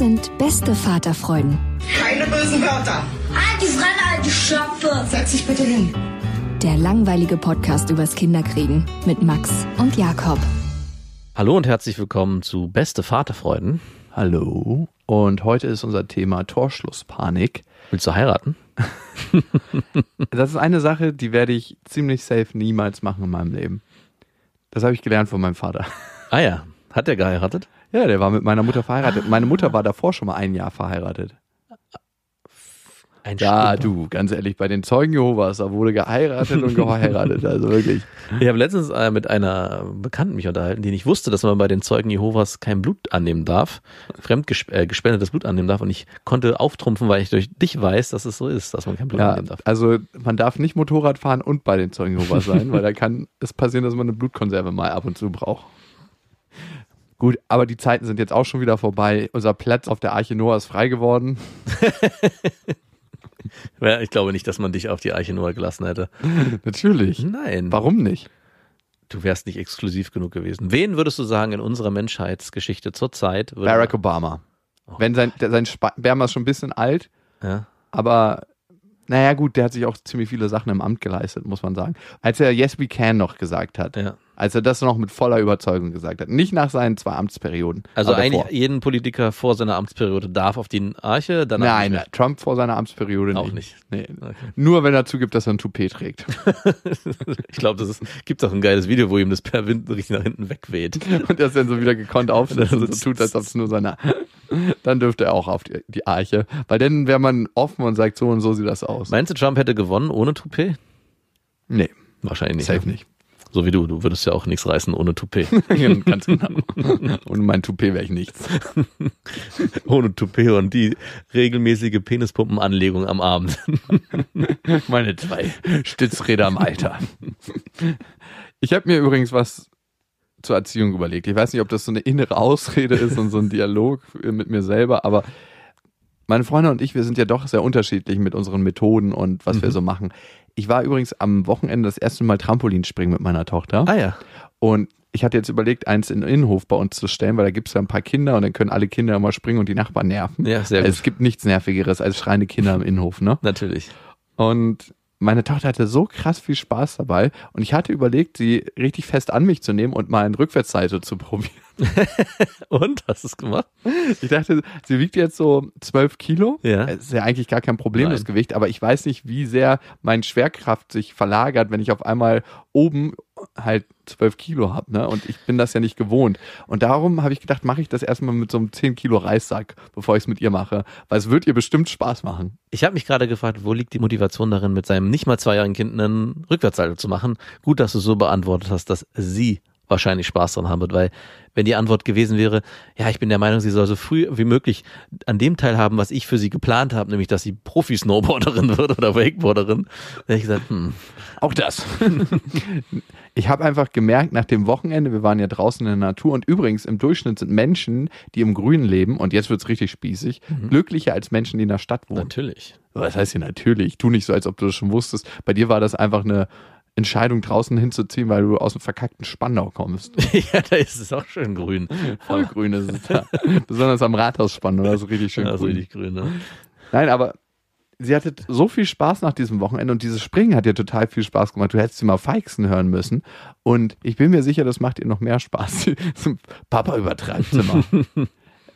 Sind beste Vaterfreuden. Keine bösen Wörter. Alte Fremde, alte Schöpfe. Setz dich bitte hin. Der langweilige Podcast übers Kinderkriegen mit Max und Jakob. Hallo und herzlich willkommen zu Beste Vaterfreuden. Hallo. Und heute ist unser Thema Torschlusspanik. Willst du heiraten? das ist eine Sache, die werde ich ziemlich safe niemals machen in meinem Leben. Das habe ich gelernt von meinem Vater. Ah ja, hat der geheiratet? Ja, der war mit meiner Mutter verheiratet. Meine Mutter war davor schon mal ein Jahr verheiratet. Ein ja, Stück. du, ganz ehrlich, bei den Zeugen Jehovas, da wurde geheiratet und geheiratet, also wirklich. Ich habe letztens äh, mit einer Bekannten mich unterhalten, die nicht wusste, dass man bei den Zeugen Jehovas kein Blut annehmen darf, fremd äh, gespendetes Blut annehmen darf und ich konnte auftrumpfen, weil ich durch dich weiß, dass es so ist, dass man kein Blut ja, annehmen darf. Also man darf nicht Motorrad fahren und bei den Zeugen Jehovas sein, weil da kann es passieren, dass man eine Blutkonserve mal ab und zu braucht. Gut, aber die Zeiten sind jetzt auch schon wieder vorbei. Unser Platz auf der Arche Noah ist frei geworden. Ja, ich glaube nicht, dass man dich auf die Arche Noah gelassen hätte. Natürlich. Nein. Warum nicht? Du wärst nicht exklusiv genug gewesen. Wen würdest du sagen in unserer Menschheitsgeschichte zurzeit? Barack Obama. Oh. Wenn sein, sein Sperma ist schon ein bisschen alt, ja. aber naja, gut, der hat sich auch ziemlich viele Sachen im Amt geleistet, muss man sagen. Als er Yes We Can noch gesagt hat, ja. Als er das noch mit voller Überzeugung gesagt hat, nicht nach seinen zwei Amtsperioden. Also eigentlich jeden Politiker vor seiner Amtsperiode darf auf die Arche, danach Nein, Trump vor seiner Amtsperiode auch nicht. Nee. Okay. Nur wenn er zugibt, dass er ein Toupet trägt. ich glaube, das gibt auch ein geiles Video, wo ihm das per Wind richtig nach hinten wegweht. Und er ist dann so wieder gekonnt aufsetzt und so tut, als ob es nur seine dann dürfte er auch auf die, die Arche. Weil dann wäre man offen und sagt, so und so sieht das aus. Meinst du, Trump hätte gewonnen ohne Toupet? Nee. Wahrscheinlich nicht. Safe ne? nicht. So wie du, du würdest ja auch nichts reißen ohne Toupet. Ganz genau. Ohne mein Toupet wäre ich nichts. ohne Toupet und die regelmäßige Penispumpenanlegung am Abend. Meine zwei Stützräder im Alter. Ich habe mir übrigens was zur Erziehung überlegt. Ich weiß nicht, ob das so eine innere Ausrede ist und so ein Dialog mit mir selber, aber meine Freunde und ich, wir sind ja doch sehr unterschiedlich mit unseren Methoden und was mhm. wir so machen. Ich war übrigens am Wochenende das erste Mal Trampolinspringen mit meiner Tochter. Ah ja. Und ich hatte jetzt überlegt, eins in den Innenhof bei uns zu stellen, weil da gibt es ja ein paar Kinder und dann können alle Kinder immer springen und die Nachbarn nerven. Ja, sehr gut. Also es gibt nichts Nervigeres als schreiende Kinder im Innenhof, ne? Natürlich. Und meine Tochter hatte so krass viel Spaß dabei und ich hatte überlegt, sie richtig fest an mich zu nehmen und mal in Rückwärtsseite zu probieren. und? Hast du es gemacht? Ich dachte, sie wiegt jetzt so zwölf Kilo. Ja. Ist ja eigentlich gar kein Problem, Nein. das Gewicht, aber ich weiß nicht, wie sehr meine Schwerkraft sich verlagert, wenn ich auf einmal oben halt zwölf Kilo habe, ne? Und ich bin das ja nicht gewohnt. Und darum habe ich gedacht, mache ich das erstmal mit so einem 10 Kilo Reissack, bevor ich es mit ihr mache. Weil es wird ihr bestimmt Spaß machen. Ich habe mich gerade gefragt, wo liegt die Motivation darin, mit seinem nicht mal zweijährigen Kind einen Rückwärtssalto zu machen? Gut, dass du so beantwortet hast, dass sie wahrscheinlich Spaß dran haben wird, weil wenn die Antwort gewesen wäre, ja, ich bin der Meinung, sie soll so früh wie möglich an dem teilhaben, was ich für sie geplant habe, nämlich, dass sie Profi-Snowboarderin wird oder Wakeboarderin, hätte ich gesagt, hm. Auch das. ich habe einfach gemerkt, nach dem Wochenende, wir waren ja draußen in der Natur und übrigens im Durchschnitt sind Menschen, die im Grünen leben, und jetzt wird's richtig spießig, mhm. glücklicher als Menschen, die in der Stadt wohnen. Natürlich. Was heißt hier natürlich? Tu nicht so, als ob du das schon wusstest. Bei dir war das einfach eine Entscheidung draußen hinzuziehen, weil du aus dem verkackten Spandau kommst. ja, da ist es auch schön grün. Voll grün ist es da. Besonders am Rathaus Spandau, da ist richtig schön ja, grün. richtig grün, ne? Nein, aber sie hatte so viel Spaß nach diesem Wochenende und dieses Springen hat ihr total viel Spaß gemacht. Du hättest sie mal feixen hören müssen. Und ich bin mir sicher, das macht ihr noch mehr Spaß. Papa übertreibt immer.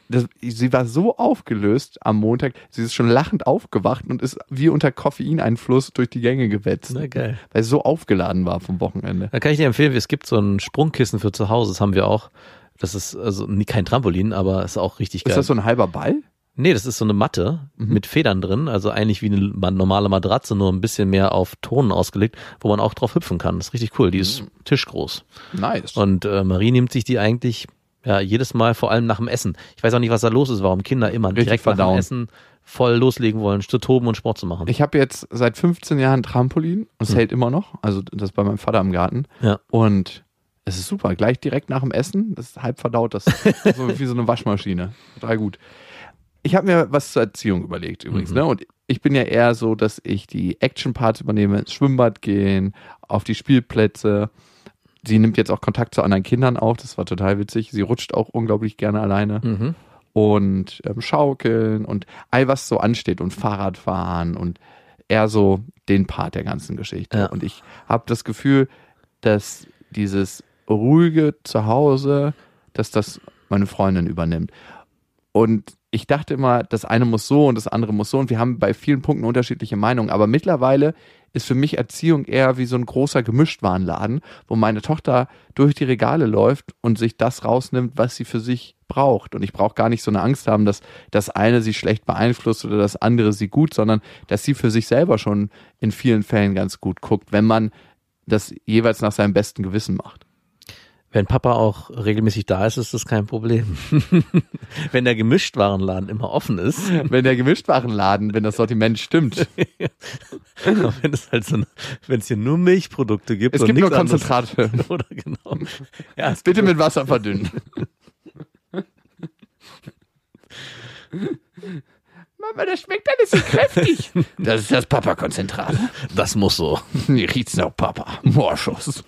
Das, sie war so aufgelöst am Montag, sie ist schon lachend aufgewacht und ist wie unter Koffeineinfluss durch die Gänge gewetzt. Na geil. Weil sie so aufgeladen war vom Wochenende. Da kann ich dir empfehlen, es gibt so ein Sprungkissen für zu Hause, das haben wir auch. Das ist also kein Trampolin, aber ist auch richtig geil. Ist das so ein halber Ball? Nee, das ist so eine Matte mit Federn drin, also eigentlich wie eine ma- normale Matratze, nur ein bisschen mehr auf Tonen ausgelegt, wo man auch drauf hüpfen kann. Das ist richtig cool. Die ist tischgroß. Nice. Und äh, Marie nimmt sich die eigentlich ja jedes Mal, vor allem nach dem Essen. Ich weiß auch nicht, was da los ist, warum Kinder immer Richtig direkt nach dem verdauen. Essen voll loslegen wollen, zu toben und Sport zu machen. Ich habe jetzt seit 15 Jahren Trampolin und es Hm. hält immer noch. Also das ist bei meinem Vater im Garten. Ja. Und es ist super. Gleich direkt nach dem Essen, das ist halb verdaut, das ist so wie so eine Waschmaschine. Total gut. Ich habe mir was zur Erziehung überlegt übrigens. Mhm. Ne? Und ich bin ja eher so, dass ich die Action-Parts übernehme, ins Schwimmbad gehen, auf die Spielplätze. Sie nimmt jetzt auch Kontakt zu anderen Kindern auf. Das war total witzig. Sie rutscht auch unglaublich gerne alleine Mhm. und ähm, Schaukeln und all was so ansteht und Fahrradfahren und eher so den Part der ganzen Geschichte. Ja. Und ich habe das Gefühl, dass dieses ruhige Zuhause, dass das meine Freundin übernimmt. Und ich dachte immer, das eine muss so und das andere muss so. Und wir haben bei vielen Punkten unterschiedliche Meinungen. Aber mittlerweile ist für mich Erziehung eher wie so ein großer Gemischtwarenladen, wo meine Tochter durch die Regale läuft und sich das rausnimmt, was sie für sich braucht. Und ich brauche gar nicht so eine Angst haben, dass das eine sie schlecht beeinflusst oder das andere sie gut, sondern dass sie für sich selber schon in vielen Fällen ganz gut guckt, wenn man das jeweils nach seinem besten Gewissen macht. Wenn Papa auch regelmäßig da ist, ist das kein Problem. Wenn der Gemischtwarenladen immer offen ist, Wenn der Gemischtwarenladen, wenn das Sortiment stimmt. wenn es halt so, wenn es hier nur Milchprodukte gibt Es und gibt nur nichts anderes- Konzentrate. Oder genau. Ja, Bitte mit Wasser verdünnen. Mama, das schmeckt alles so kräftig. Das ist das Papa-Konzentrat. das muss so. Hier riecht's nach Papa. Morschuss.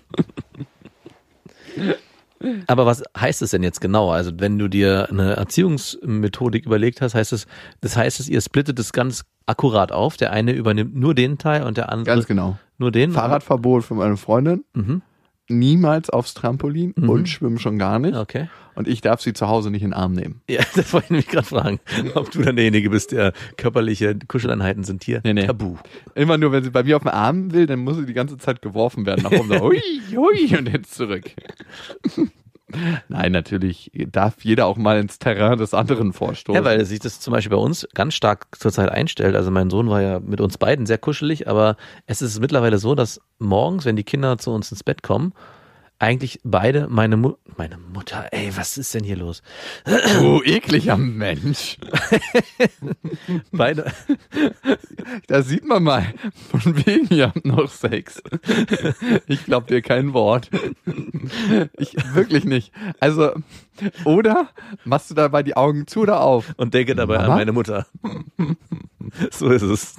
Aber was heißt es denn jetzt genau? Also wenn du dir eine Erziehungsmethodik überlegt hast, heißt es, das heißt es, ihr splittet es ganz akkurat auf. Der eine übernimmt nur den Teil und der andere Ganz genau. nur den. Fahrradverbot für meine Freundin. Mhm. Niemals aufs Trampolin und schwimmen schon gar nicht. Okay. Und ich darf sie zu Hause nicht in den Arm nehmen. Ja, das wollte ich nämlich gerade fragen, ob du dann derjenige bist, der körperliche Kuscheleinheiten sind hier Nee, nee. tabu. Immer nur, wenn sie bei mir auf den Arm will, dann muss sie die ganze Zeit geworfen werden. Nach oben so, hui, hui, und jetzt zurück. Nein, natürlich darf jeder auch mal ins Terrain des anderen vorstoßen. Ja, weil sich das zum Beispiel bei uns ganz stark zurzeit einstellt. Also mein Sohn war ja mit uns beiden sehr kuschelig, aber es ist mittlerweile so, dass morgens, wenn die Kinder zu uns ins Bett kommen, eigentlich beide meine Mu meine Mutter, ey, was ist denn hier los? Du ekliger Mensch. Beide, Da sieht man mal, von wegen ihr habt noch Sex. Ich glaub dir kein Wort. Ich wirklich nicht. Also, oder machst du dabei die Augen zu oder auf? und denke dabei Mama? an meine Mutter. so ist es.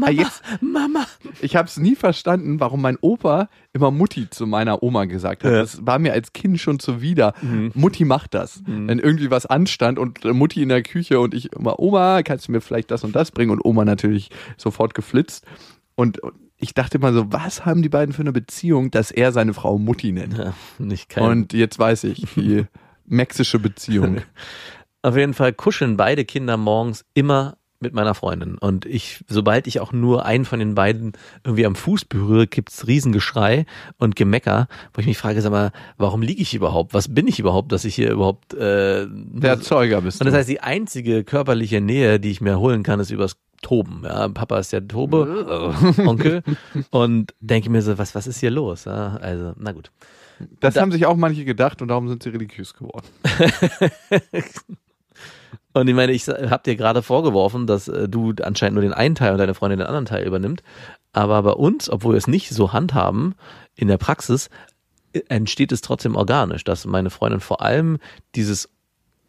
Ah, jetzt, Mama. ich habe es nie verstanden, warum mein Opa immer Mutti zu meiner Oma gesagt hat. Ja. Das war mir als Kind schon zuwider. Mutti macht das. Wenn irgendwie was anstand und Mutti in der Küche und ich immer, Oma, kannst du mir vielleicht das und das bringen? Und Oma natürlich sofort geflitzt. Und ich dachte immer so, was haben die beiden für eine Beziehung, dass er seine Frau Mutti nennt? Ja, nicht kein. Und jetzt weiß ich, die mexische Beziehung. Auf jeden Fall kuscheln beide Kinder morgens immer mit meiner Freundin. Und ich, sobald ich auch nur einen von den beiden irgendwie am Fuß berühre, gibt's Riesengeschrei und Gemecker, wo ich mich frage, sag mal, warum liege ich überhaupt? Was bin ich überhaupt, dass ich hier überhaupt äh, Der Erzeuger bist Und das heißt, die einzige körperliche Nähe, die ich mir holen kann, ist übers Toben. Ja, Papa ist der Tobe, Onkel. Und denke mir so, was, was ist hier los? Ja, also, na gut. das da- haben sich auch manche gedacht und darum sind sie religiös geworden. Und ich meine, ich habe dir gerade vorgeworfen, dass äh, du anscheinend nur den einen Teil und deine Freundin den anderen Teil übernimmt. Aber bei uns, obwohl wir es nicht so handhaben, in der Praxis äh, entsteht es trotzdem organisch, dass meine Freundin vor allem dieses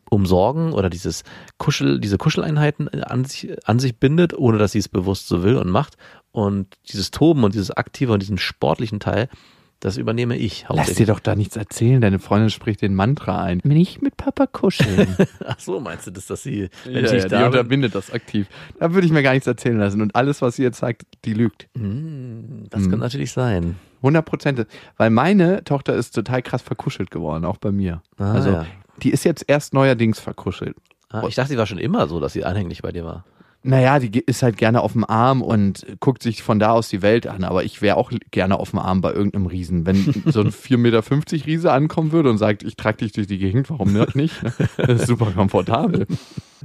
Umsorgen oder dieses Kuschel, diese Kuscheleinheiten an sich, an sich bindet, ohne dass sie es bewusst so will und macht. Und dieses Toben und dieses aktive und diesen sportlichen Teil, Das übernehme ich Lass dir doch da nichts erzählen. Deine Freundin spricht den Mantra ein. Nicht mit Papa kuscheln. Ach so, meinst du das, dass sie, wenn ja, ich ja, die da bin? unterbindet das aktiv. Da würde ich mir gar nichts erzählen lassen. Und alles, was sie jetzt sagt, die lügt. Hm, Das kann natürlich sein. 100 Prozent. Weil meine Tochter ist total krass verkuschelt geworden, auch bei mir. Ah, also, ja. die ist jetzt erst neuerdings verkuschelt. Ah, ich dachte, sie war schon immer so, dass sie anhänglich bei dir war. Naja, die ist halt gerne auf dem Arm und guckt sich von da aus die Welt an. Aber ich wäre auch gerne auf dem Arm bei irgendeinem Riesen. Wenn so ein 4,50 Meter Riese ankommen würde und sagt, ich trage dich durch die Gegend, warum nicht? Das ist super komfortabel.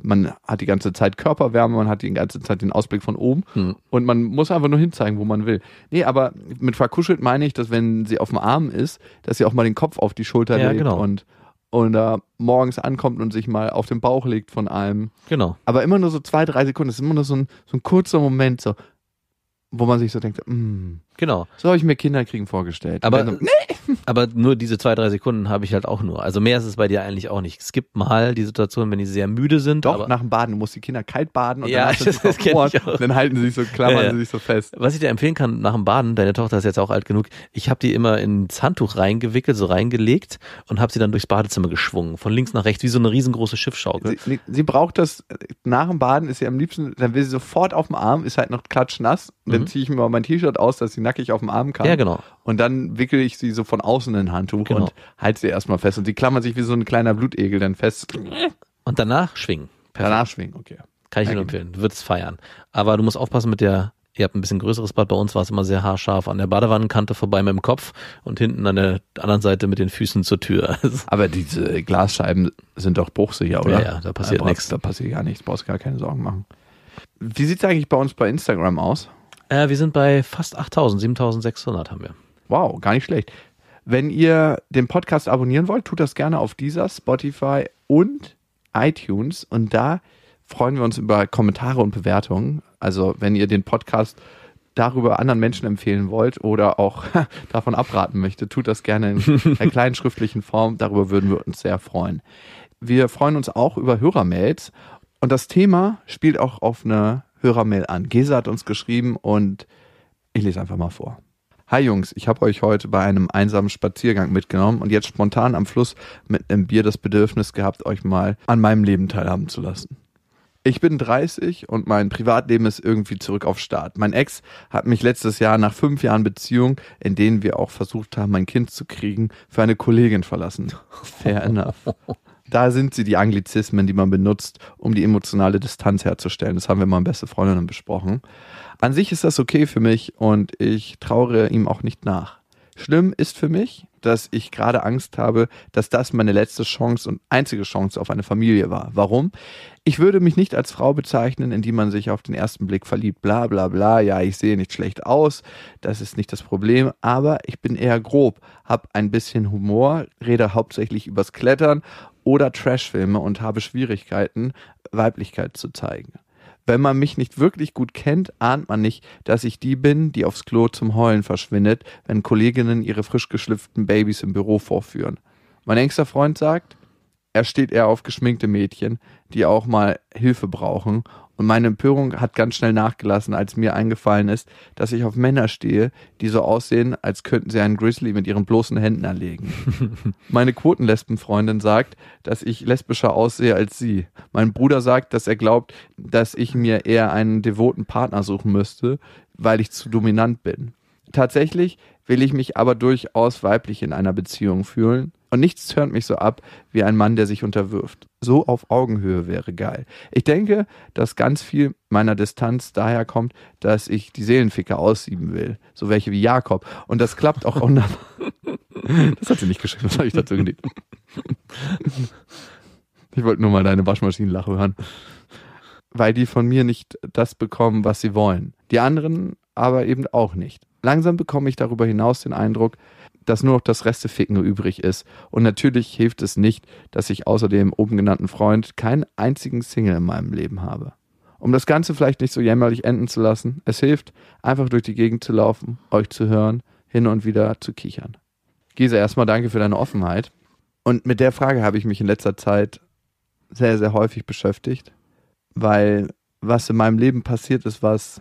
Man hat die ganze Zeit Körperwärme, man hat die ganze Zeit den Ausblick von oben Hm. und man muss einfach nur hinzeigen, wo man will. Nee, aber mit verkuschelt meine ich, dass wenn sie auf dem Arm ist, dass sie auch mal den Kopf auf die Schulter Ja, legt genau. und, und da morgens ankommt und sich mal auf den Bauch legt von einem. Genau. Aber immer nur so zwei, drei Sekunden. Das ist immer nur so ein, so ein kurzer Moment, so, wo man sich so denkt, mm, Genau. so habe ich mir Kinderkriegen vorgestellt. Aber- dann nee, Aber nur diese zwei, drei Sekunden habe ich halt auch nur. Also mehr ist es bei dir eigentlich auch nicht. Es gibt mal die Situation, wenn die sehr müde sind. doch, nach dem Baden. Du musst die Kinder kalt baden und Ja, dann, das- das kenn ich verfroren. auch. dann halten sie sich so, klammern Ja, ja. sie sich so fest. Was ich dir empfehlen kann nach dem Baden, deine Tochter ist jetzt auch alt genug, ich habe die immer ins Handtuch reingewickelt, so reingelegt und habe sie dann durchs Badezimmer geschwungen, von links nach rechts, wie so eine riesengroße Schiffschaukel. Sie, sie- braucht das, nach dem Baden ist sie am liebsten, dann will sie sofort auf dem Arm, ist halt noch klatschnass. Und dann ziehe ich mir mal mein T-Shirt aus, dass sie nackig auf dem Arm kann. Ja, genau. Und dann wickel ich sie so von außen in ein Handtuch Genau. und halte sie erstmal fest. Und sie klammert sich wie so ein kleiner Blutegel dann fest. Und danach schwingen. Perfekt. Danach schwingen, okay. Kann ich dir nur empfehlen. Du würdest feiern. Aber du musst aufpassen mit der, ihr habt ein bisschen größeres Bad, bei uns war es immer sehr haarscharf an der Badewannentkante vorbei mit dem Kopf und hinten an der anderen Seite mit den Füßen zur Tür. Aber diese Glasscheiben sind doch bruchsicher, oder? Ja, ja, da passiert nichts. Da passiert gar nichts, brauchst gar keine Sorgen machen. Wie sieht's eigentlich bei uns bei Instagram aus? Äh, wir sind bei fast 8000, 7600 haben wir. Wow, gar nicht schlecht. Wenn ihr den Podcast abonnieren wollt, tut das gerne auf dieser, Spotify und iTunes. Und da freuen wir uns über Kommentare und Bewertungen. Also wenn ihr den Podcast darüber anderen Menschen empfehlen wollt oder auch davon abraten möchtet, tut das gerne in einer kleinen schriftlichen Form. Darüber würden wir uns sehr freuen. Wir freuen uns auch über Hörermails. Und das Thema spielt auch auf eine Hörermail an. Gesa hat uns geschrieben und ich lese einfach mal vor. Hi Jungs, ich habe euch heute bei einem einsamen Spaziergang mitgenommen und jetzt spontan am Fluss mit einem Bier das Bedürfnis gehabt, euch mal an meinem Leben teilhaben zu lassen. Ich bin 30 und mein Privatleben ist irgendwie zurück auf Start. Mein Ex hat mich letztes Jahr nach fünf Jahren Beziehung, in denen wir auch versucht haben, ein Kind zu kriegen, für eine Kollegin verlassen. Fair enough. Da sind sie die Anglizismen, die man benutzt, um die emotionale Distanz herzustellen. Das haben wir mal in beste Freundinnen besprochen. An sich ist das okay für mich und ich trauere ihm auch nicht nach. Schlimm ist für mich, dass ich gerade Angst habe, dass das meine letzte Chance und einzige Chance auf eine Familie war. Warum? Ich würde mich nicht als Frau bezeichnen, in die man sich auf den ersten Blick verliebt. Bla bla bla. Ja, ich sehe nicht schlecht aus. Das ist nicht das Problem. Aber ich bin eher grob, hab ein bisschen Humor, rede hauptsächlich übers Klettern oder Trashfilme und habe Schwierigkeiten, Weiblichkeit zu zeigen. Wenn man mich nicht wirklich gut kennt, ahnt man nicht, dass ich die bin, die aufs Klo zum Heulen verschwindet, wenn Kolleginnen ihre frisch geschlüpften Babys im Büro vorführen. Mein engster Freund sagt, er steht eher auf geschminkte Mädchen, die auch mal Hilfe brauchen. Und meine Empörung hat ganz schnell nachgelassen, als mir eingefallen ist, dass ich auf Männer stehe, die so aussehen, als könnten sie einen Grizzly mit ihren bloßen Händen erlegen. Meine Quotenlesbenfreundin sagt, dass ich lesbischer aussehe als sie. Mein Bruder sagt, dass er glaubt, dass ich mir eher einen devoten Partner suchen müsste, weil ich zu dominant bin. Tatsächlich will ich mich aber durchaus weiblich in einer Beziehung fühlen. Und nichts turnt mich so ab wie ein Mann, der sich unterwirft. So auf Augenhöhe wäre geil. Ich denke, dass ganz viel meiner Distanz daher kommt, dass ich die Seelenficke aussieben will. So welche wie Jakob. Und das klappt auch wunderbar. Das hat sie nicht geschrieben, das habe ich dazu gelegt. Ich wollte nur mal deine Waschmaschinenlache hören. Weil die von mir nicht das bekommen, was sie wollen. Die anderen aber eben auch nicht. Langsam bekomme ich darüber hinaus den Eindruck, dass nur noch das Resteficken übrig ist. Und natürlich hilft es nicht, dass ich außer dem oben genannten Freund keinen einzigen Single in meinem Leben habe. Um das Ganze vielleicht nicht so jämmerlich enden zu lassen, es hilft, einfach durch die Gegend zu laufen, euch zu hören, hin und wieder zu kichern. Gisa, erstmal danke für deine Offenheit. Und mit der Frage habe ich mich in letzter Zeit sehr, sehr häufig beschäftigt, weil was in meinem Leben passiert ist, was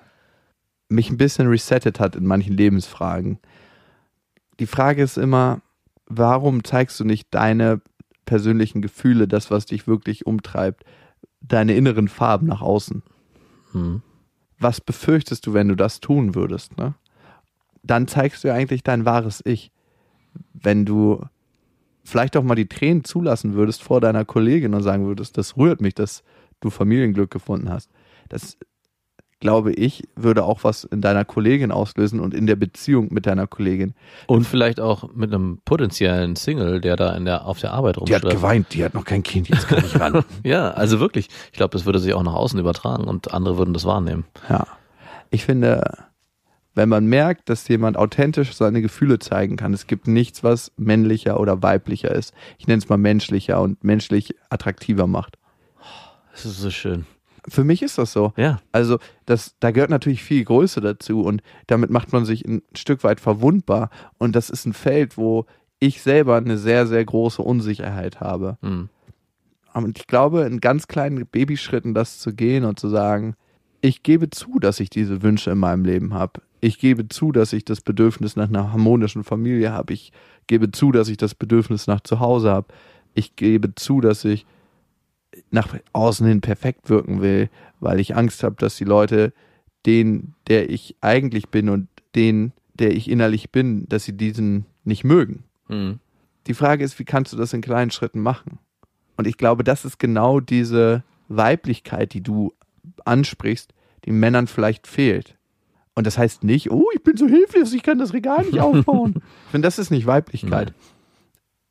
mich ein bisschen resettet hat in manchen Lebensfragen. Die Frage ist immer, warum zeigst du nicht deine persönlichen Gefühle, das, was dich wirklich umtreibt, deine inneren Farben nach außen? Hm. Was befürchtest du, wenn du das tun würdest? Ne? Dann zeigst du eigentlich dein wahres Ich. Wenn du vielleicht auch mal die Tränen zulassen würdest vor deiner Kollegin und sagen würdest, das rührt mich, dass du Familienglück gefunden hast. Das glaube ich, würde auch was in deiner Kollegin auslösen und in der Beziehung mit deiner Kollegin. Und vielleicht auch mit einem potenziellen Single, der da in der, auf der Arbeit Die rumschreibt. hat geweint, die hat noch kein Kind, jetzt kann ich ran. Ja, also wirklich. Ich glaube, das würde sich auch nach außen übertragen und andere würden das wahrnehmen. ja. Ich finde, wenn man merkt, dass jemand authentisch seine Gefühle zeigen kann, es gibt nichts, was männlicher oder weiblicher ist. Ich nenne es mal menschlicher und menschlich attraktiver macht. Das ist so schön. Für mich ist das so. Ja. Also, das, da gehört natürlich viel Größe dazu und damit macht man sich ein Stück weit verwundbar. Und das ist ein Feld, wo ich selber eine sehr, sehr große Unsicherheit habe. Hm. Und ich glaube, in ganz kleinen Babyschritten das zu gehen und zu sagen, ich gebe zu, dass ich diese Wünsche in meinem Leben habe. Ich gebe zu, dass ich das Bedürfnis nach einer harmonischen Familie habe. Ich gebe zu, dass ich das Bedürfnis nach Zuhause habe. Ich gebe zu, dass ich nach außen hin perfekt wirken will, weil ich Angst habe, dass die Leute den, der ich eigentlich bin und den, der ich innerlich bin, dass sie diesen nicht mögen. Hm. Die Frage ist, wie kannst du das in kleinen Schritten machen? Und ich glaube, das ist genau diese Weiblichkeit, die du ansprichst, die Männern vielleicht fehlt. Und das heißt nicht, oh, ich bin so hilflos, ich kann das Regal nicht aufbauen. ich finde, das ist nicht Weiblichkeit.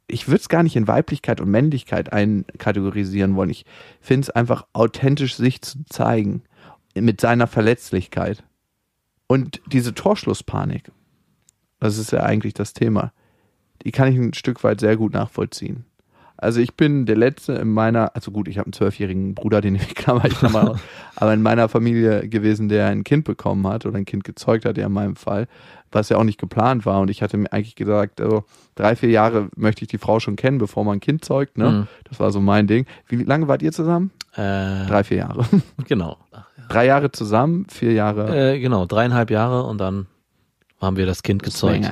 Ich würde es gar nicht in Weiblichkeit und Männlichkeit einkategorisieren wollen. Ich finde es einfach authentisch, sich zu zeigen mit seiner Verletzlichkeit. Und diese Torschlusspanik, das ist ja eigentlich das Thema, die kann ich ein Stück weit sehr gut nachvollziehen. Also ich bin der Letzte in meiner, also gut, ich habe einen zwölfjährigen Bruder, den ich klammer ich mal aus, aber in meiner Familie gewesen, der ein Kind bekommen hat oder ein Kind gezeugt hat, ja in meinem Fall, was ja auch nicht geplant war. Und ich hatte mir eigentlich gesagt, also drei, vier Jahre möchte ich die Frau schon kennen, bevor man ein Kind zeugt. Ne? Mhm. Das war so mein Ding. Wie lange wart ihr zusammen? Äh, Drei, vier Jahre. Genau. drei Jahre zusammen, vier Jahre. Äh, genau, dreieinhalb Jahre und dann haben wir das Kind gezeugt.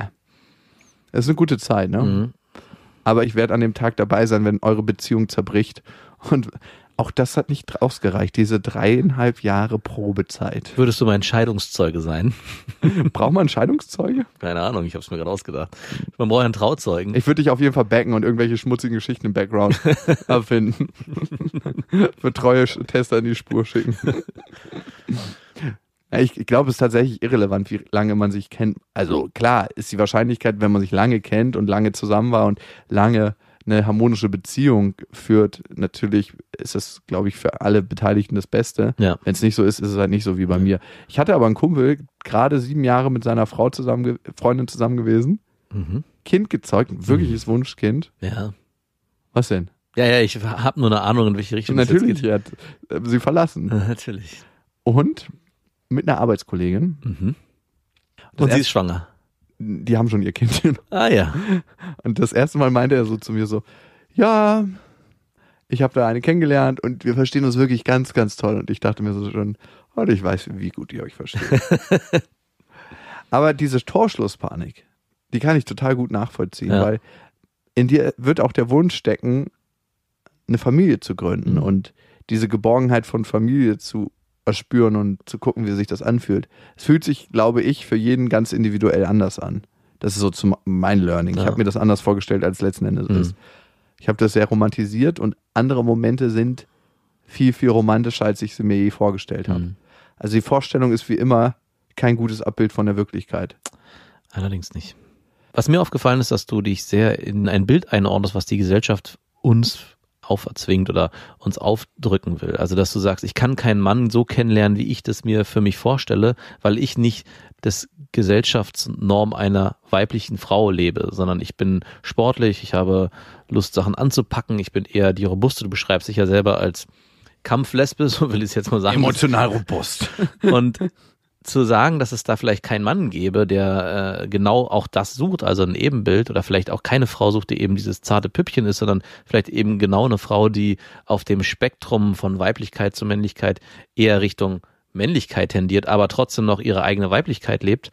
Das ist eine gute Zeit, ne? Mhm. Aber ich werde an dem Tag dabei sein, wenn eure Beziehung zerbricht. Und auch das hat nicht ausgereicht, diese dreieinhalb Jahre Probezeit. Würdest du mein Scheidungszeuge sein? Braucht man Scheidungszeuge? Keine Ahnung, ich habe es mir gerade ausgedacht. Man braucht einen Trauzeugen. Ich würde dich auf jeden Fall backen und irgendwelche schmutzigen Geschichten im Background erfinden. Für treue Tester in die Spur schicken. Ja, Ich, ich glaube, es ist tatsächlich irrelevant, wie lange man sich kennt. Also klar ist die Wahrscheinlichkeit, wenn man sich lange kennt und lange zusammen war und lange eine harmonische Beziehung führt, natürlich ist das, glaube ich, für alle Beteiligten das Beste. Ja. Wenn es nicht so ist, ist es halt nicht so wie bei mir. Ich hatte aber einen Kumpel, gerade sieben Jahre mit seiner Frau zusammen, Freundin zusammen gewesen, Mhm. Kind gezeugt, wirkliches Wunschkind. Ja. Was denn? Ja, ja, ich habe nur eine Ahnung, in welche Richtung das Natürlich, jetzt er hat sie verlassen. geht. Natürlich. Und mit einer Arbeitskollegin, Mhm. Und sie ist schwanger. die haben schon ihr Kindchen. Ah ja. Und das erste Mal meinte er so zu mir so, ja, ich habe da eine kennengelernt und wir verstehen uns wirklich ganz, ganz toll. Und ich dachte mir so schon, oh, ich weiß, wie gut ihr euch versteht. Aber diese Torschlusspanik, die kann ich total gut nachvollziehen, Ja. weil in dir wird auch der Wunsch stecken, eine Familie zu gründen Mhm. und diese Geborgenheit von Familie zu erspüren und zu gucken, wie sich das anfühlt. Es fühlt sich, glaube ich, für jeden ganz individuell anders an. Das ist so zum, mein Learning. Ich Ja. habe mir das anders vorgestellt, als es letzten Endes Mhm. ist. Ich habe das sehr romantisiert und andere Momente sind viel, viel romantischer, als ich sie mir je vorgestellt habe. Mhm. Also die Vorstellung ist wie immer kein gutes Abbild von der Wirklichkeit. Allerdings nicht. Was mir aufgefallen ist, dass du dich sehr in ein Bild einordnest, was die Gesellschaft uns auferzwingt oder uns aufdrücken will. Also, dass du sagst, ich kann keinen Mann so kennenlernen, wie ich das mir für mich vorstelle, weil ich nicht das Gesellschaftsnorm einer weiblichen Frau lebe, sondern ich bin sportlich, ich habe Lust, Sachen anzupacken, ich bin eher die Robuste, du beschreibst dich ja selber als Kampflesbe, so will ich es jetzt mal sagen. Emotional robust. Und zu sagen, dass es da vielleicht keinen Mann gäbe, der äh, genau auch das sucht, also ein Ebenbild oder vielleicht auch keine Frau sucht, die eben dieses zarte Püppchen ist, sondern vielleicht eben genau eine Frau, die auf dem Spektrum von Weiblichkeit zu Männlichkeit eher Richtung Männlichkeit tendiert, aber trotzdem noch ihre eigene Weiblichkeit lebt,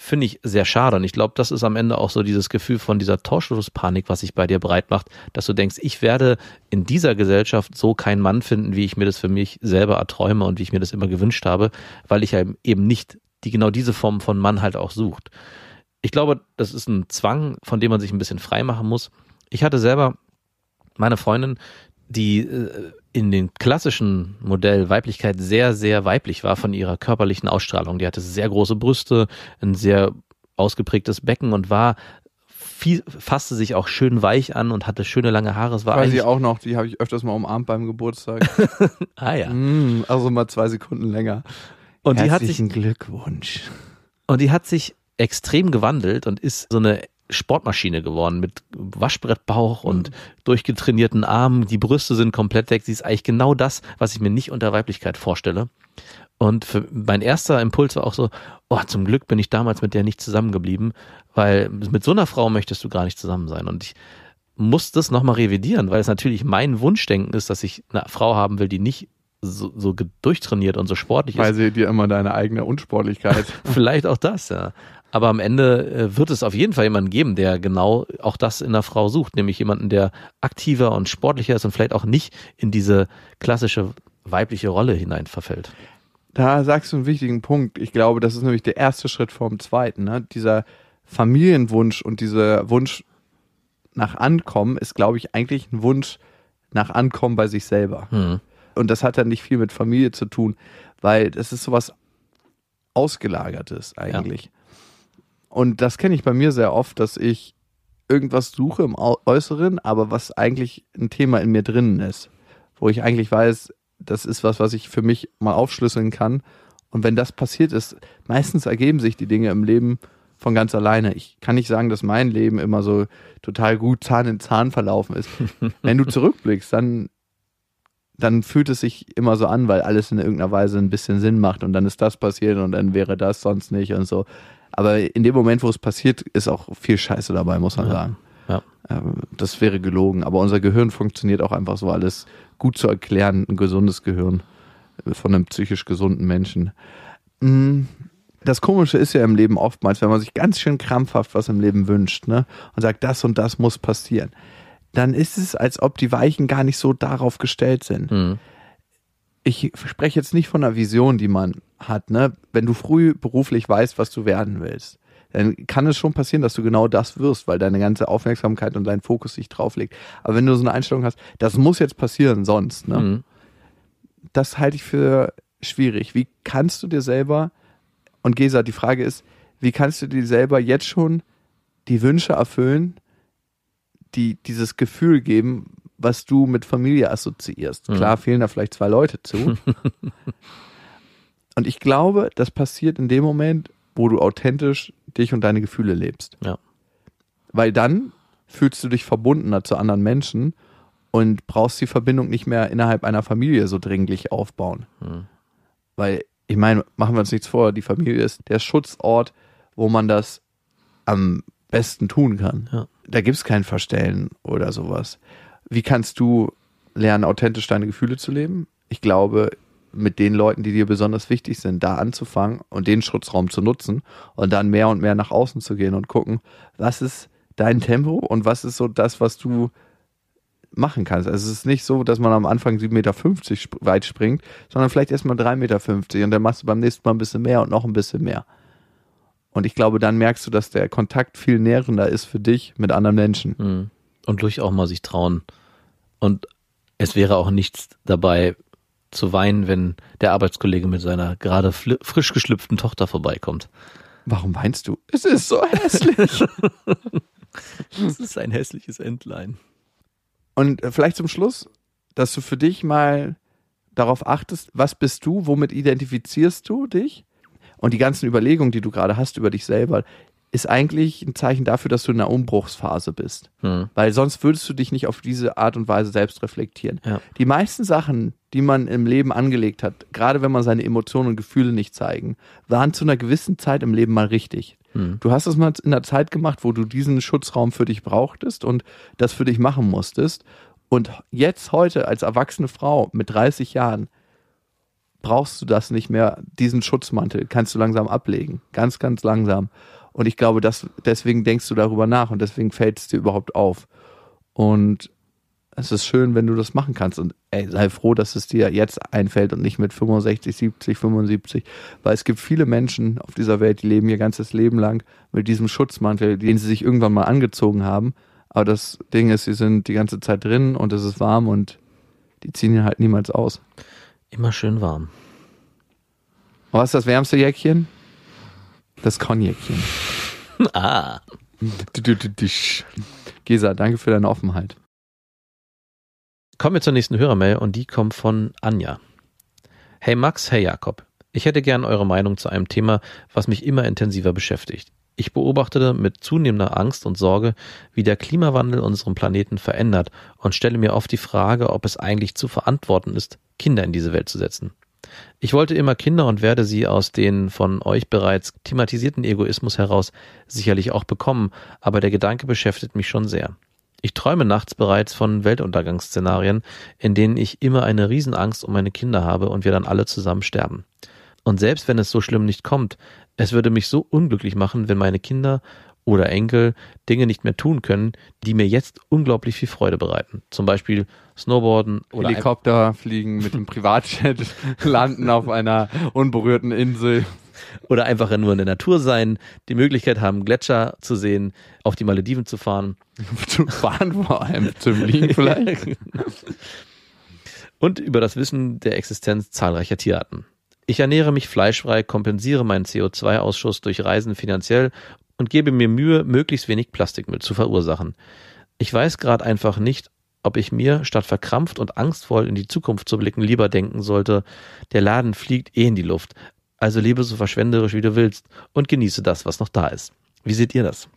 finde ich sehr schade. Und ich glaube, das ist am Ende auch so dieses Gefühl von dieser Torschlusspanik, was sich bei dir breit macht, dass du denkst, ich werde in dieser Gesellschaft so keinen Mann finden, wie ich mir das für mich selber erträume und wie ich mir das immer gewünscht habe, weil ich eben nicht die genau diese Form von Mann halt auch sucht. Ich glaube, das ist ein Zwang, von dem man sich ein bisschen frei machen muss. Ich hatte selber meine Freundin, die äh, in den klassischen Modell Weiblichkeit sehr, sehr weiblich war von ihrer körperlichen Ausstrahlung. Die hatte sehr große Brüste, ein sehr ausgeprägtes Becken und war viel, fasste sich auch schön weich an und hatte schöne lange Haare. Es war Weiß ich auch noch, die habe ich öfters mal umarmt beim Geburtstag. ah ja. Mm, also mal zwei Sekunden länger. Und die hat sich Herzlichen Glückwunsch. Und die hat sich extrem gewandelt und ist so eine Sportmaschine geworden mit Waschbrettbauch und durchgetrainierten Armen. Die Brüste sind komplett weg. Sie ist eigentlich genau das, was ich mir nicht unter Weiblichkeit vorstelle. Und für mein erster Impuls war auch so, oh, zum Glück bin ich damals mit der nicht zusammengeblieben, weil mit so einer Frau möchtest du gar nicht zusammen sein. Und ich muss das nochmal revidieren, weil es natürlich mein Wunschdenken ist, dass ich eine Frau haben will, die nicht so, so durchtrainiert und so sportlich ist. Weil sie dir immer deine eigene Unsportlichkeit. Vielleicht auch das, ja. Aber am Ende äh, wird es auf jeden Fall jemanden geben, der genau auch das in einer Frau sucht, nämlich jemanden, der aktiver und sportlicher ist und vielleicht auch nicht in diese klassische weibliche Rolle hinein verfällt. Da sagst du einen wichtigen Punkt. Ich glaube, das ist nämlich der erste Schritt vom zweiten. Ne? Dieser Familienwunsch und dieser Wunsch nach Ankommen ist, glaube ich, eigentlich ein Wunsch nach Ankommen bei sich selber. Hm. Und das hat dann nicht viel mit Familie zu tun, weil das ist sowas Ausgelagertes eigentlich. Und das kenne ich bei mir sehr oft, dass ich irgendwas suche im Äußeren, aber was eigentlich ein Thema in mir drinnen ist. Wo ich eigentlich weiß, das ist was, was ich für mich mal aufschlüsseln kann. Und wenn das passiert ist, meistens ergeben sich die Dinge im Leben von ganz alleine. Ich kann nicht sagen, dass mein Leben immer so total gut Zahn in Zahn verlaufen ist. wenn du zurückblickst, dann dann fühlt es sich immer so an, weil alles in irgendeiner Weise ein bisschen Sinn macht und dann ist das passiert und dann wäre das sonst nicht und so. Aber in dem Moment, wo es passiert, ist auch viel Scheiße dabei, muss man Ja. sagen. Ja. Ähm, Das wäre gelogen. Aber unser Gehirn funktioniert auch einfach so alles gut zu erklären. Ein gesundes Gehirn äh, von einem psychisch gesunden Menschen. Mm, Das Komische ist ja im Leben oftmals, wenn man sich ganz schön krampfhaft was im Leben wünscht ne, und sagt, das und das muss passieren, dann ist es, als ob die Weichen gar nicht so darauf gestellt sind Hm. ich spreche jetzt nicht von einer Vision, die man hat, ne? Wenn du früh beruflich weißt, was du werden willst, dann kann es schon passieren, dass du genau das wirst, weil deine ganze Aufmerksamkeit und dein Fokus sich drauf legt. Aber wenn du so eine Einstellung hast, das muss jetzt passieren, sonst, ne? Hm. Das halte ich für schwierig. Wie kannst du dir selber, und Gesa, die Frage ist, wie kannst du dir selber jetzt schon die Wünsche erfüllen, die dieses Gefühl geben, was du mit Familie assoziierst? Mhm. Klar fehlen da vielleicht zwei Leute zu. und ich glaube, das passiert in dem Moment, wo du authentisch dich und deine Gefühle lebst. Ja. Weil dann fühlst du dich verbundener zu anderen Menschen und brauchst die Verbindung nicht mehr innerhalb einer Familie so dringlich aufbauen. Hm. Weil, ich meine, machen wir uns nichts vor, die Familie ist der Schutzort, wo man das am besten tun kann. Ja. Da gibt es kein Verstellen oder sowas. Wie kannst du lernen, authentisch deine Gefühle zu leben? Ich glaube, mit den Leuten, die dir besonders wichtig sind, da anzufangen und den Schutzraum zu nutzen und dann mehr und mehr nach außen zu gehen und gucken, was ist dein Tempo und was ist so das, was du machen kannst. Also es ist nicht so, dass man am Anfang 7,50 Meter weit springt, sondern vielleicht erstmal 3,50 Meter und dann machst du beim nächsten Mal ein bisschen mehr und noch ein bisschen mehr. Und ich glaube, dann merkst du, dass der Kontakt viel nährender ist für dich mit anderen Menschen. Hm. Und durch auch mal sich trauen. Und es wäre auch nichts dabei zu weinen, wenn der Arbeitskollege mit seiner gerade frisch geschlüpften Tochter vorbeikommt. Warum weinst du? Es ist so hässlich. Das ist ein hässliches Entlein. Und äh, vielleicht zum Schluss, dass du für dich mal darauf achtest, was bist du, womit identifizierst du dich? Und die ganzen Überlegungen, die du gerade hast über dich selber, ist eigentlich ein Zeichen dafür, dass du in einer Umbruchsphase bist. Hm. Weil sonst würdest du dich nicht auf diese Art und Weise selbst reflektieren. Ja. Die meisten Sachen, die man im Leben angelegt hat, gerade wenn man seine Emotionen und Gefühle nicht zeigen, waren zu einer gewissen Zeit im Leben mal richtig. Hm. Du hast es mal in einer Zeit gemacht, wo du diesen Schutzraum für dich brauchtest und das für dich machen musstest. Und jetzt heute als erwachsene Frau mit 30 Jahren brauchst du das nicht mehr. Diesen Schutzmantel kannst du langsam ablegen. Ganz, ganz langsam. Und ich glaube, dass, deswegen denkst du darüber nach und deswegen fällt es dir überhaupt auf. Und es ist schön, wenn du das machen kannst. Und ey, sei froh, dass es dir jetzt einfällt und nicht mit 65, 70, 75. Weil es gibt viele Menschen auf dieser Welt, die leben ihr ganzes Leben lang mit diesem Schutzmantel, den sie sich irgendwann mal angezogen haben. Aber das Ding ist, sie sind die ganze Zeit drin und es ist warm und die ziehen ihn halt niemals aus. Immer schön warm. Was ist das wärmste Jäckchen? Das Cognacchen. Ah. Gesa, danke für deine Offenheit. Kommen wir zur nächsten Hörermail und die kommt von Anja. Hey Max, hey Jakob. Ich hätte gern eure Meinung zu einem Thema, was mich immer intensiver beschäftigt. Ich beobachtete mit zunehmender Angst und Sorge, wie der Klimawandel unseren Planeten verändert und stelle mir oft die Frage, ob es eigentlich zu verantworten ist, Kinder in diese Welt zu setzen. Ich wollte immer Kinder und werde sie aus den von euch bereits thematisierten Egoismus heraus sicherlich auch bekommen, aber der Gedanke beschäftigt mich schon sehr. Ich träume nachts bereits von Weltuntergangsszenarien, in denen ich immer eine Riesenangst um meine Kinder habe und wir dann alle zusammen sterben. Und selbst wenn es so schlimm nicht kommt, es würde mich so unglücklich machen, wenn meine Kinder oder Enkel Dinge nicht mehr tun können, die mir jetzt unglaublich viel Freude bereiten. Zum Beispiel Snowboarden oder Helikopter fliegen mit dem Privatjet, landen auf einer unberührten Insel. oder einfach nur in der Natur sein, die Möglichkeit haben, Gletscher zu sehen, auf die Malediven zu fahren. Zu fahren vor allem, zum Liegen vielleicht. und über das Wissen der Existenz zahlreicher Tierarten. Ich ernähre mich fleischfrei, kompensiere meinen CO2-Ausschuss durch Reisen finanziell und gebe mir Mühe, möglichst wenig Plastikmüll zu verursachen. Ich weiß gerade einfach nicht, ob ich mir, statt verkrampft und angstvoll in die Zukunft zu blicken, lieber denken sollte, der Laden fliegt eh in die Luft, also lebe so verschwenderisch wie du willst und genieße das, was noch da ist. Wie seht ihr das?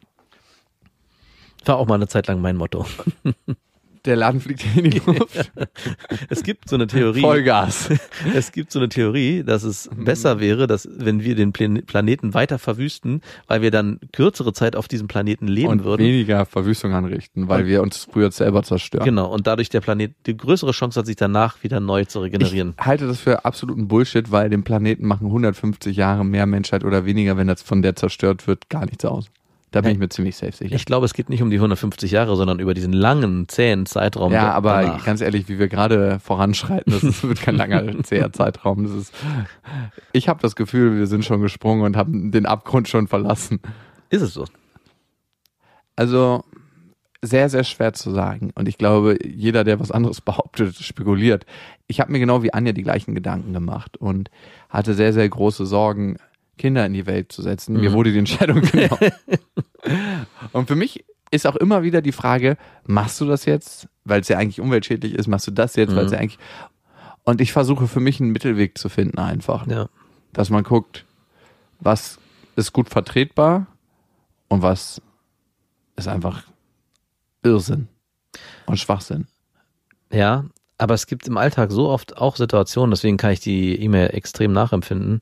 War auch mal eine Zeit lang mein Motto. Der Laden fliegt in die Luft. Es gibt so eine Theorie. Vollgas. Es gibt so eine Theorie, dass es besser wäre, dass wenn wir den Plan- Planeten weiter verwüsten, weil wir dann kürzere Zeit auf diesem Planeten leben Und würden. weniger Verwüstung anrichten, weil wir uns früher selber zerstören. Genau, und dadurch der Planet die größere Chance hat, sich danach wieder neu zu regenerieren. Ich halte das für absoluten Bullshit, weil dem Planeten machen 150 Jahre mehr Menschheit oder weniger, wenn das von der zerstört wird, gar nichts aus. Da bin ich mir ziemlich safe sicher. Ich glaube, es geht nicht um die 150 Jahre, sondern über diesen langen, zähen Zeitraum. ja, aber danach. ganz ehrlich, wie wir gerade voranschreiten, das ist, wird kein langer, zäher Zeitraum. Das ist, ich habe das Gefühl, wir sind schon gesprungen und haben den Abgrund schon verlassen. ist es so. Also sehr, sehr schwer zu sagen. Und ich glaube, jeder, der was anderes behauptet, spekuliert. Ich habe mir genau wie Anja die gleichen Gedanken gemacht und hatte sehr, sehr große Sorgen, Kinder in die Welt zu setzen. Mir Mhm. wurde die Entscheidung genommen. und für mich ist auch immer wieder die Frage, machst du das jetzt, weil es ja eigentlich umweltschädlich ist, machst du das jetzt, weil es Mhm. ja eigentlich... Und ich versuche für mich einen Mittelweg zu finden einfach. Ja. Dass man guckt, was ist gut vertretbar und was ist einfach Irrsinn und Schwachsinn. Ja, aber es gibt im Alltag so oft auch Situationen, deswegen kann ich die E-Mail extrem nachempfinden,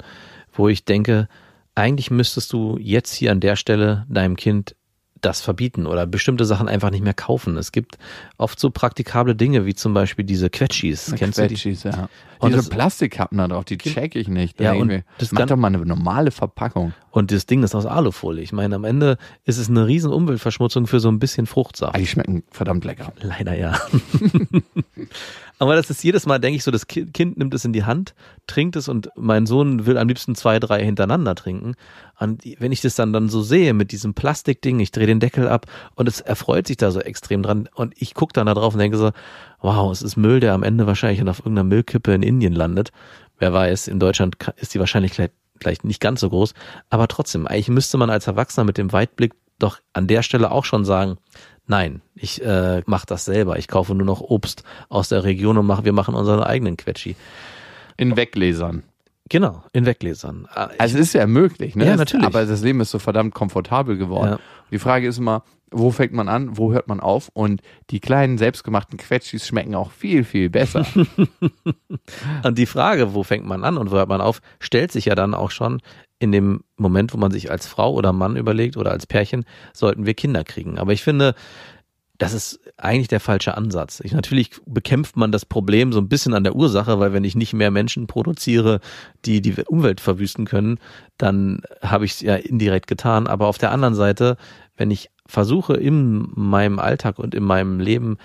wo ich denke, eigentlich müsstest du jetzt hier an der Stelle deinem Kind das verbieten oder bestimmte Sachen einfach nicht mehr kaufen. Es gibt oft so praktikable Dinge wie zum Beispiel diese Quetschis. Kennst du die? Quetschis, ja. Und Diese Plastikkappen da drauf, die check ich nicht. Da Ja, und das mach kann- doch mal eine normale Verpackung. Und das Ding ist aus Alufolie. Ich meine, am Ende ist es eine riesen Umweltverschmutzung für so ein bisschen Fruchtsaft. Ah, die schmecken verdammt lecker. Leider ja. Aber das ist jedes Mal, denke ich so, das Ki- Kind nimmt es in die Hand, trinkt es und mein Sohn will am liebsten zwei, drei hintereinander trinken. Und wenn ich das dann, dann so sehe mit diesem Plastikding, ich drehe den Deckel ab und es erfreut sich da so extrem dran und ich gucke dann da drauf und denke so, wow, es ist Müll, der am Ende wahrscheinlich auf irgendeiner Müllkippe in Indien landet. Wer weiß, in Deutschland ist die Wahrscheinlichkeit vielleicht nicht ganz so groß, aber trotzdem, eigentlich müsste man als Erwachsener mit dem Weitblick doch an der Stelle auch schon sagen, nein, ich äh, mache das selber. Ich kaufe nur noch Obst aus der Region und mach, wir machen unseren eigenen Quetschi. In Weggläsern. Genau, in Weggläsern. Ah, Also es ist ja möglich, ne? Ja, natürlich. Aber das Leben ist so verdammt komfortabel geworden. Ja. Die Frage ist immer, wo fängt man an, wo hört man auf? Und die kleinen selbstgemachten Quetschis schmecken auch viel, viel besser. Und die Frage, wo fängt man an und wo hört man auf, stellt sich ja dann auch schon in dem Moment, wo man sich als Frau oder Mann überlegt oder als Pärchen, sollten wir Kinder kriegen. Aber ich finde, das ist eigentlich der falsche Ansatz. Ich, natürlich bekämpft man das Problem so ein bisschen an der Ursache, weil wenn ich nicht mehr Menschen produziere, die die Umwelt verwüsten können, dann habe ich es ja indirekt getan. Aber auf der anderen Seite, wenn ich versuche in meinem Alltag und in meinem Leben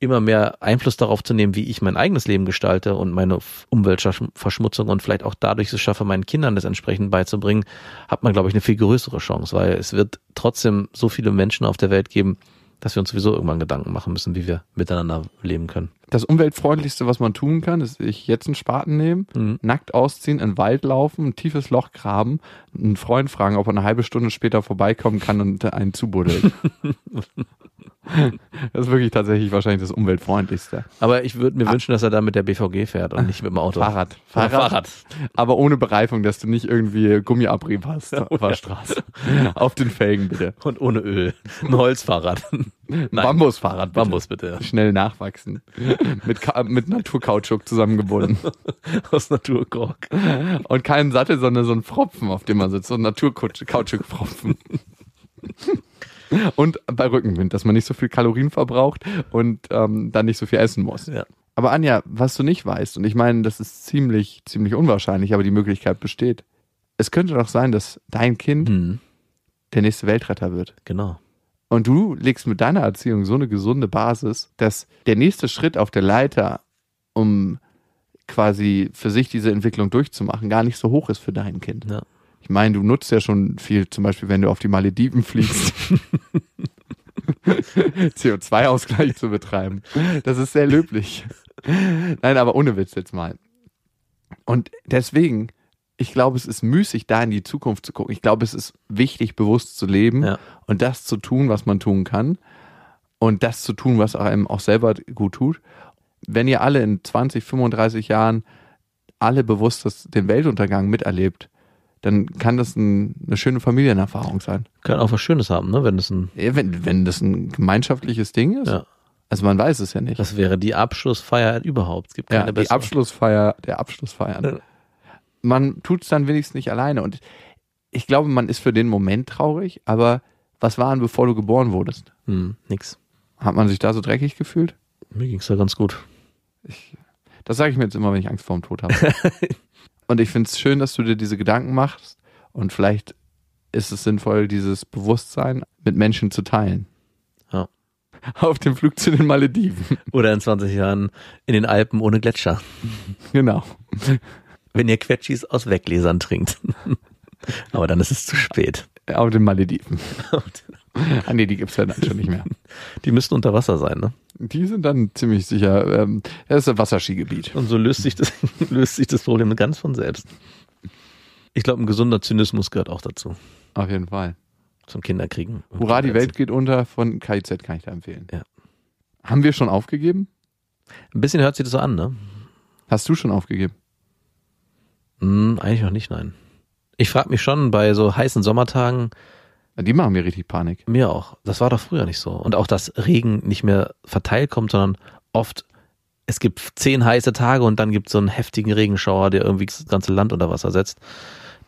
immer mehr Einfluss darauf zu nehmen, wie ich mein eigenes Leben gestalte und meine Umweltverschmutzung und vielleicht auch dadurch es schaffe, meinen Kindern das entsprechend beizubringen, hat man, glaube ich, eine viel größere Chance, weil es wird trotzdem so viele Menschen auf der Welt geben, dass wir uns sowieso irgendwann Gedanken machen müssen, wie wir miteinander leben können. Das umweltfreundlichste, was man tun kann, ist sich jetzt einen Spaten nehmen, Mhm. nackt ausziehen, in den Wald laufen, ein tiefes Loch graben, einen Freund fragen, ob er eine halbe Stunde später vorbeikommen kann und einen zubuddeln. das ist wirklich tatsächlich wahrscheinlich das umweltfreundlichste. Aber ich würde mir wünschen, dass er da mit der BVG fährt und nicht mit dem Auto. Fahrrad. Fahrrad. Fahrrad. Aber ohne Bereifung, dass du nicht irgendwie Gummiabrieb hast auf der Straße. Auf den Felgen bitte. Und ohne Öl. Ein Holzfahrrad. Nein. Bambusfahrrad bitte. Bambus bitte. Schnell nachwachsen. mit, Ka mit Naturkautschuk zusammengebunden. Aus Naturkork. Und keinen Sattel, sondern so ein Pfropfen, auf dem man sitzt. So ein Naturkautschukpfropfen. und bei Rückenwind, dass man nicht so viel Kalorien verbraucht und ähm, dann nicht so viel essen muss. Ja. Aber Anja, was du nicht weißt, und ich meine, das ist ziemlich, ziemlich unwahrscheinlich, aber die Möglichkeit besteht. Es könnte doch sein, dass dein Kind Hm, der nächste Weltretter wird. genau. Und du legst mit deiner Erziehung so eine gesunde Basis, dass der nächste Schritt auf der Leiter, um quasi für sich diese Entwicklung durchzumachen, gar nicht so hoch ist für dein Kind. Ja. Ich meine, du nutzt ja schon viel, zum Beispiel, wenn du auf die Malediven fliegst. CO2-Ausgleich zu betreiben. Das ist sehr löblich. Nein, aber ohne Witz jetzt mal. Und deswegen, ich glaube, es ist müßig, da in die Zukunft zu gucken. Ich glaube, es ist wichtig, bewusst zu leben Ja. und das zu tun, was man tun kann. Und das zu tun, was einem auch selber gut tut. Wenn ihr alle in 20, 35 Jahren alle bewusst das, den Weltuntergang miterlebt, dann kann das ein, eine schöne Familienerfahrung sein. Kann auch was Schönes haben, ne? Wenn es ein, Ja, Wenn, wenn das ein gemeinschaftliches Ding ist. ja. Also man weiß es ja nicht. Das wäre die Abschlussfeier überhaupt. Es gibt keine ja, die bessere. Abschlussfeier der Abschlussfeiern. Man tut es dann wenigstens nicht alleine. Und ich glaube, man ist für den Moment traurig, aber was war denn, bevor du geboren wurdest? Hm, nix. Hat man sich da so dreckig gefühlt? Mir ging's da ganz gut. Das sage ich mir jetzt immer, wenn ich Angst vor dem Tod habe. und ich finde es schön, dass du dir diese Gedanken machst und vielleicht ist es sinnvoll, dieses Bewusstsein mit Menschen zu teilen. Ja. Auf dem Flug zu den Malediven. Oder in 20 Jahren in den Alpen ohne Gletscher. Genau. Wenn ihr Quetschis aus Weggläsern trinkt. Aber dann ist es zu spät. Auf den Malediven. Ah nee, die gibt's ja dann schon nicht mehr. Die müssten unter Wasser sein, ne? Die sind dann ziemlich sicher, ähm, das ist ein Wasserskigebiet. Und so löst sich das, löst sich das Problem ganz von selbst. Ich glaube, ein gesunder Zynismus gehört auch dazu. Auf jeden Fall. Zum Kinderkriegen. Hurra, die. Welt geht unter von KIZ kann ich da empfehlen. Ja. Haben wir schon aufgegeben? Ein bisschen hört sich das so an, ne? Hast du schon aufgegeben? Hm, eigentlich noch nicht, nein. Ich frage mich schon bei so heißen Sommertagen, Die machen mir richtig Panik. mir auch, das war doch früher nicht so. Und auch, dass Regen nicht mehr verteilt kommt, sondern oft, es gibt zehn heiße Tage und dann gibt es so einen heftigen Regenschauer, der irgendwie das ganze Land unter Wasser setzt.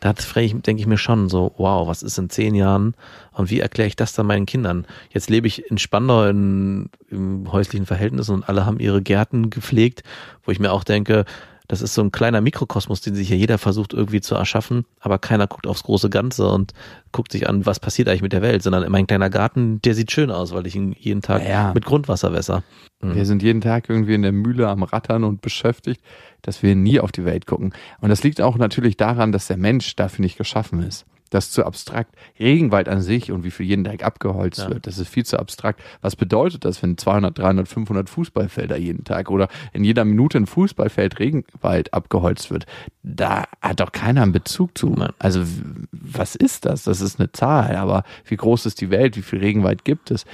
Da denke ich mir schon so, wow, was ist in zehn Jahren und wie erkläre ich das dann meinen Kindern? Jetzt lebe ich in Spandau in, im häuslichen Verhältnis und alle haben ihre Gärten gepflegt, wo ich mir auch denke, das ist so ein kleiner Mikrokosmos, den sich ja jeder versucht irgendwie zu erschaffen, aber keiner guckt aufs große Ganze und guckt sich an, was passiert eigentlich mit der Welt, sondern mein kleiner Garten, der sieht schön aus, weil ich ihn jeden Tag Ja. mit Grundwasser wässer. Mhm. Wir sind jeden Tag irgendwie in der Mühle am Rattern und beschäftigt, dass wir nie auf die Welt gucken. Und das liegt auch natürlich daran, dass der Mensch dafür nicht geschaffen ist. Das ist zu abstrakt. Regenwald an sich und wie viel jeden Tag abgeholzt Ja. wird, das ist viel zu abstrakt. Was bedeutet das, wenn 200, 300, 500 Fußballfelder jeden Tag oder in jeder Minute ein Fußballfeld Regenwald abgeholzt wird? Da hat doch keiner einen Bezug zu. Also was ist das? Das ist eine Zahl, aber wie groß ist die Welt? Wie viel Regenwald gibt es?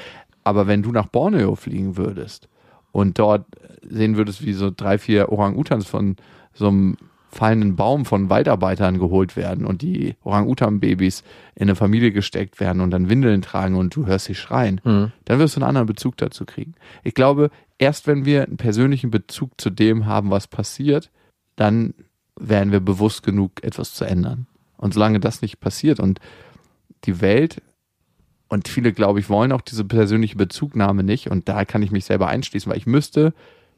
Aber wenn du nach Borneo fliegen würdest und dort sehen würdest, wie so drei, vier Orang-Utans von so einem fallenden Baum von Waldarbeitern geholt werden und die Orang-Utan-Babys in eine Familie gesteckt werden und dann Windeln tragen und du hörst sie schreien, Mhm. dann wirst du einen anderen Bezug dazu kriegen. Ich glaube, erst wenn wir einen persönlichen Bezug zu dem haben, was passiert, dann werden wir bewusst genug, etwas zu ändern. Und solange das nicht passiert und die Welt Und viele, glaube ich, wollen auch diese persönliche Bezugnahme nicht. Und da kann ich mich selber einschließen, weil ich müsste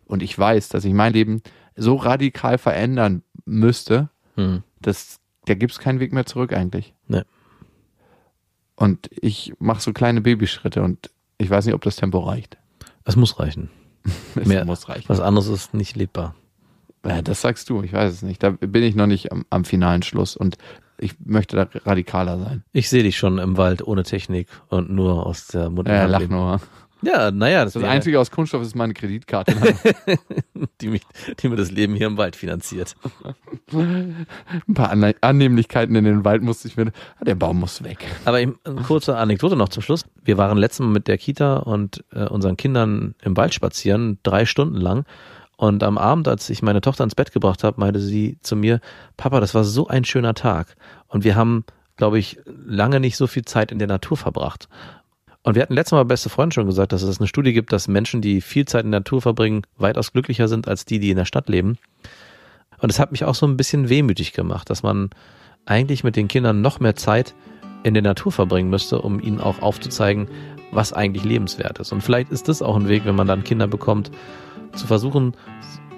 und ich weiß, dass ich mein Leben so radikal verändern müsste, Hm. dass da gibt es keinen Weg mehr zurück eigentlich. Nee. Und ich mache so kleine Babyschritte und ich weiß nicht, ob das Tempo reicht. Es muss reichen. Es Mehr- muss reichen. Was anderes ist nicht lebbar. Ja, das sagst du, ich weiß es nicht. Da bin ich noch nicht am, am finalen Schluss und ich möchte da radikaler sein. Ich sehe dich schon im Wald ohne Technik und nur aus der Mutter. Ja, lach nur. Ja, naja, das, Das Einzige aus Kunststoff ist meine Kreditkarte. die, mich, die mir das Leben hier im Wald finanziert. Ein paar Anne Annehmlichkeiten in den Wald musste ich mir. Ah, Der Baum muss weg. Aber eine kurze Anekdote noch zum Schluss. Wir waren letztes Mal mit der Kita und äh, unseren Kindern im Wald spazieren, drei Stunden lang. Und am Abend, als ich meine Tochter ins Bett gebracht habe, meinte sie zu mir, Papa, das war so ein schöner Tag. Und wir haben, glaube ich, lange nicht so viel Zeit in der Natur verbracht. Und wir hatten letztes Mal beste Freund schon gesagt, dass es eine Studie gibt, dass Menschen, die viel Zeit in der Natur verbringen, weitaus glücklicher sind als die, die in der Stadt leben. Und es hat mich auch so ein bisschen wehmütig gemacht, dass man eigentlich mit den Kindern noch mehr Zeit in der Natur verbringen müsste, um ihnen auch aufzuzeigen, was eigentlich lebenswert ist. Und vielleicht ist das auch ein Weg, wenn man dann Kinder bekommt, zu versuchen,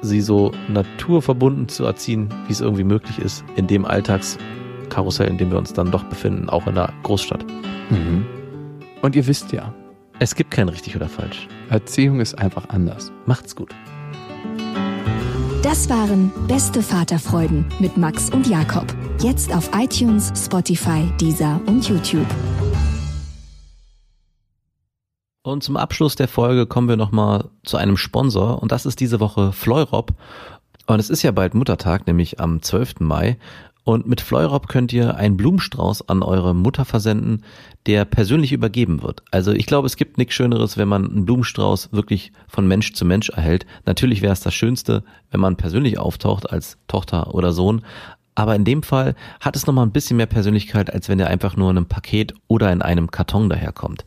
sie so naturverbunden zu erziehen, wie es irgendwie möglich ist, in dem Alltagskarussell, in dem wir uns dann doch befinden, auch in der Großstadt. Mhm. Und ihr wisst ja, Es gibt kein richtig oder falsch. Erziehung ist einfach anders. Macht's gut. Das waren Beste Vaterfreuden mit Max und Jakob. Jetzt auf iTunes, Spotify, Deezer und YouTube. Und zum Abschluss der Folge kommen wir nochmal zu einem Sponsor und das ist diese Woche Fleurop. Und es ist ja bald Muttertag, nämlich am 12. Mai. Und mit Fleurop könnt ihr einen Blumenstrauß an eure Mutter versenden, der persönlich übergeben wird. Also ich glaube, es gibt nichts Schöneres, wenn man einen Blumenstrauß wirklich von Mensch zu Mensch erhält. Natürlich wäre es das Schönste, wenn man persönlich auftaucht als Tochter oder Sohn. Aber in dem Fall hat es nochmal ein bisschen mehr Persönlichkeit, als wenn er einfach nur in einem Paket oder in einem Karton daherkommt.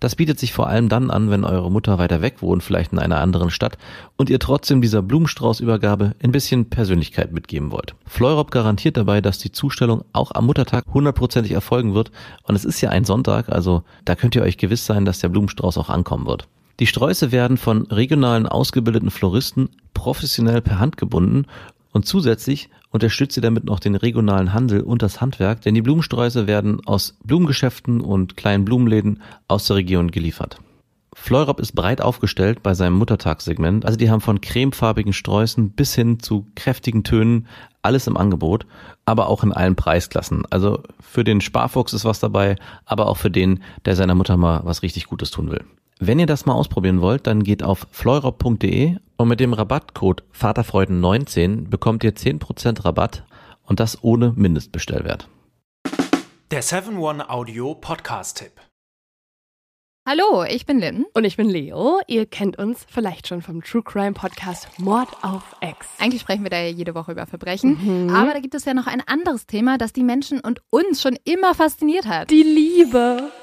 Das bietet sich vor allem dann an, wenn eure Mutter weiter weg wohnt, vielleicht in einer anderen Stadt, und ihr trotzdem dieser Blumenstraußübergabe ein bisschen Persönlichkeit mitgeben wollt. Fleurop garantiert dabei, dass die Zustellung auch am Muttertag hundertprozentig erfolgen wird. Und es ist ja ein Sonntag, also da könnt ihr euch gewiss sein, dass der Blumenstrauß auch ankommen wird. Die Sträuße werden von regionalen ausgebildeten Floristen professionell per Hand gebunden und zusätzlich unterstützt ihr damit noch den regionalen Handel und das Handwerk, denn die Blumensträuße werden aus Blumengeschäften und kleinen Blumenläden aus der Region geliefert. Fleurop ist breit aufgestellt bei seinem Muttertagssegment, also die haben von cremefarbigen Sträußen bis hin zu kräftigen Tönen alles im Angebot, aber auch in allen Preisklassen. Also für den Sparfuchs ist was dabei, aber auch für den, der seiner Mutter mal was richtig Gutes tun will. Wenn ihr das mal ausprobieren wollt, dann geht auf fleurop.de und mit dem Rabattcode Vaterfreuden19 bekommt ihr 10% Rabatt und das ohne Mindestbestellwert. Der 7-One-Audio-Podcast-Tipp. Hallo, ich bin Lynn. Und ich bin Leo. Ihr kennt uns vielleicht schon vom True Crime Podcast Mord auf Ex. Eigentlich sprechen wir da ja jede Woche über Verbrechen. Aber da gibt es ja noch ein anderes Thema, das die Menschen und uns schon immer fasziniert hat. Die Liebe.